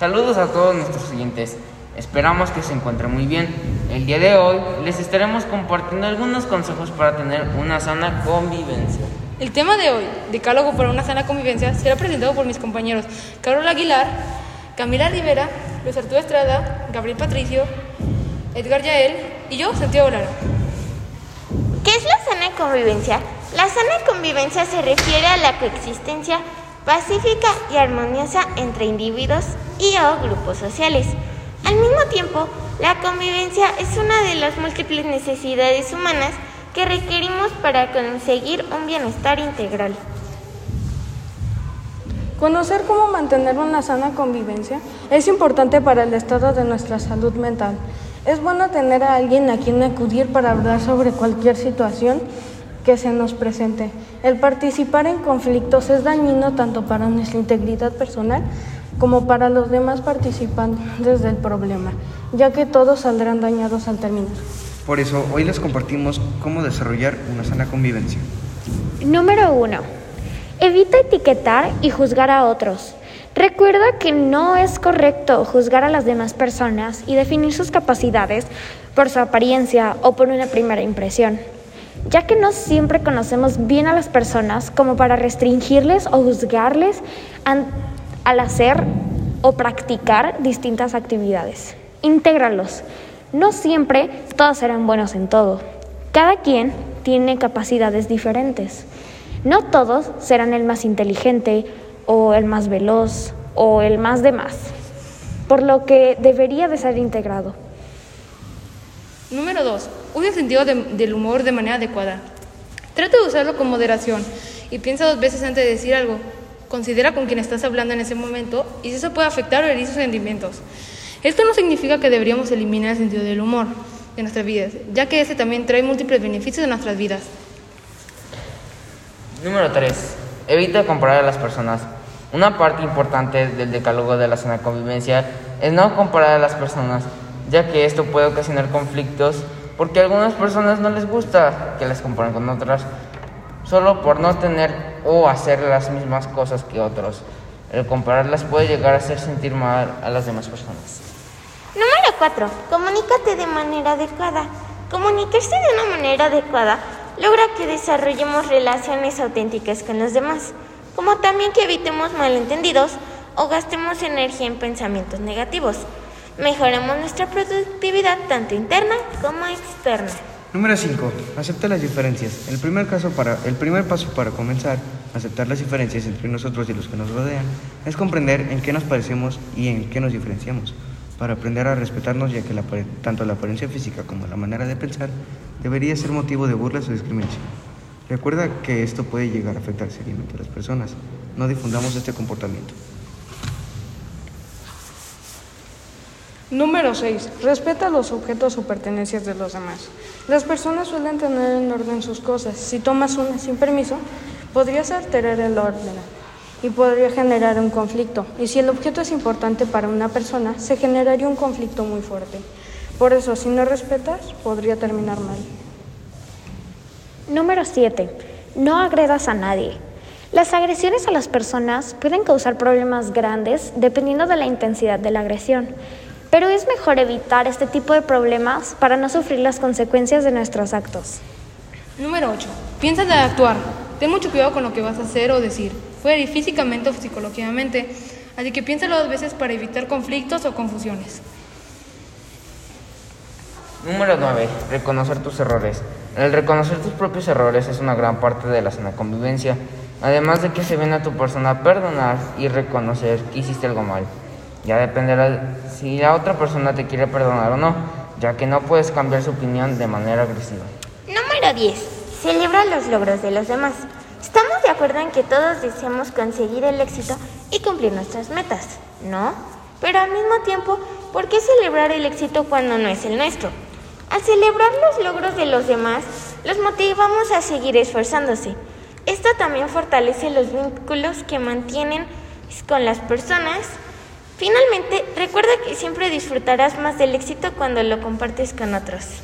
Saludos a todos nuestros siguientes. Esperamos que se encuentren muy bien. El día de hoy les estaremos compartiendo algunos consejos para tener una sana convivencia. El tema de hoy, Decálogo para una sana convivencia, será presentado por mis compañeros Carol Aguilar, Camila Rivera, Luis Arturo Estrada, Gabriel Patricio, Edgar Yael y yo, Santiago Lara. ¿Qué es la sana convivencia? La sana convivencia se refiere a la coexistencia pacífica y armoniosa entre individuos y o grupos sociales. Al mismo tiempo, la convivencia es una de las múltiples necesidades humanas que requerimos para conseguir un bienestar integral. Conocer cómo mantener una sana convivencia es importante para el estado de nuestra salud mental. Es bueno tener a alguien a quien acudir para hablar sobre cualquier situación que se nos presente. El participar en conflictos es dañino tanto para nuestra integridad personal como para los demás participantes del problema, ya que todos saldrán dañados al terminar. Por eso hoy les compartimos cómo desarrollar una sana convivencia. Número 1. Evita etiquetar y juzgar a otros. Recuerda que no es correcto juzgar a las demás personas y definir sus capacidades por su apariencia o por una primera impresión, ya que no siempre conocemos bien a las personas como para restringirles o juzgarles al hacer o practicar distintas actividades. Intégralos. No siempre todos serán buenos en todo. Cada quien tiene capacidades diferentes. No todos serán el más inteligente o el más veloz o el más de más, por lo que debería de ser integrado. Número 2. Usa el sentido del humor de manera adecuada. Trata de usarlo con moderación y piensa dos veces antes de decir algo. Considera con quien estás hablando en ese momento y si eso puede afectar o herir sus sentimientos. Esto no significa que deberíamos eliminar el sentido del humor de nuestras vidas, ya que ese también trae múltiples beneficios en nuestras vidas. Número 3. Evita comparar a las personas. Una parte importante del decálogo de la sana convivencia es no comparar a las personas, ya que esto puede ocasionar conflictos porque a algunas personas no les gusta que las comparen con otras, solo por no tener o hacer las mismas cosas que otros. El compararlas puede llegar a hacer sentir mal a las demás personas. Número 4. Comunícate de manera adecuada. Comunicarse de una manera adecuada logra que desarrollemos relaciones auténticas con los demás, como también que evitemos malentendidos o gastemos energía en pensamientos negativos. Mejoramos nuestra productividad tanto interna como externa. Número 5. Acepta las diferencias. El primer, caso para, el primer paso para comenzar a aceptar las diferencias entre nosotros y los que nos rodean es comprender en qué nos parecemos y en qué nos diferenciamos para aprender a respetarnos, ya que tanto la apariencia física como la manera de pensar debería ser motivo de burlas o discriminación. Recuerda que esto puede llegar a afectar seriamente a las personas. No difundamos este comportamiento. Número 6. Respeta los objetos o pertenencias de los demás. Las personas suelen tener en orden sus cosas. Si tomas una sin permiso, podrías alterar el orden y podría generar un conflicto. Y si el objeto es importante para una persona, se generaría un conflicto muy fuerte. Por eso, si no respetas, podría terminar mal. Número 7. No agredas a nadie. Las agresiones a las personas pueden causar problemas grandes dependiendo de la intensidad de la agresión, pero es mejor evitar este tipo de problemas para no sufrir las consecuencias de nuestros actos. Número 8. Piensa de actuar. Ten mucho cuidado con lo que vas a hacer o decir puede ir físicamente o psicológicamente, así que piénsalo dos veces para evitar conflictos o confusiones. Número 9. Reconocer tus errores. El reconocer tus propios errores es una gran parte de la sana convivencia, además de que se viene a tu persona perdonar y reconocer que hiciste algo mal. Ya dependerá si la otra persona te quiere perdonar o no, ya que no puedes cambiar su opinión de manera agresiva. Número 10. Celebra los logros de los demás. Estamos de acuerdo en que todos deseamos conseguir el éxito y cumplir nuestras metas, ¿no? Pero al mismo tiempo, ¿por qué celebrar el éxito cuando no es el nuestro? Al celebrar los logros de los demás, los motivamos a seguir esforzándose. Esto también fortalece los vínculos que mantienen con las personas. Finalmente, recuerda que siempre disfrutarás más del éxito cuando lo compartes con otros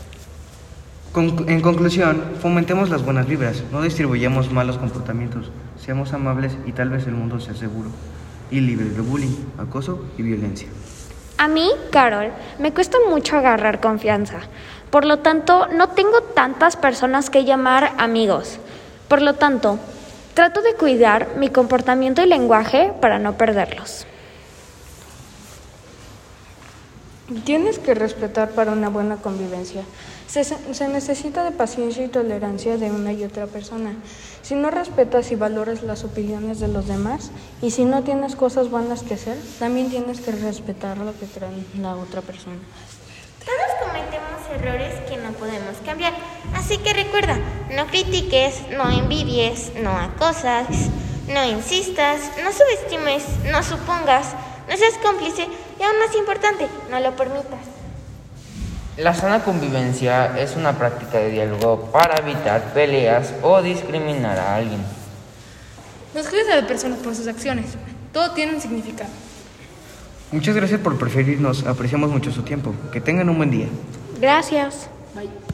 en conclusión, fomentemos las buenas vibras, no distribuyamos malos comportamientos, seamos amables y tal vez el mundo sea seguro. y libres de bullying, acoso y violencia. A mí, Carol, me cuesta mucho agarrar confianza. Por lo tanto, no tengo tantas personas que llamar amigos. Por lo tanto, trato de cuidar mi comportamiento y lenguaje para no perderlos. Tienes que respetar para una buena convivencia. Se, se, necesita de paciencia y tolerancia de una y otra persona. Si no respetas y valoras las opiniones de los demás y si no tienes cosas buenas que hacer, también tienes que respetar lo que trae la otra persona. Todos cometemos errores que no podemos cambiar. Así que recuerda, no critiques, no envidies, no acosas, no insistas, no subestimes, no supongas, no seas cómplice y aún más importante, no lo permitas. La sana convivencia es una práctica de diálogo para evitar peleas o discriminar a alguien. No juzgues a las personas por sus acciones. Todo tiene un significado. Muchas gracias por preferirnos. Apreciamos mucho su tiempo. Que tengan un buen día. Gracias. Bye.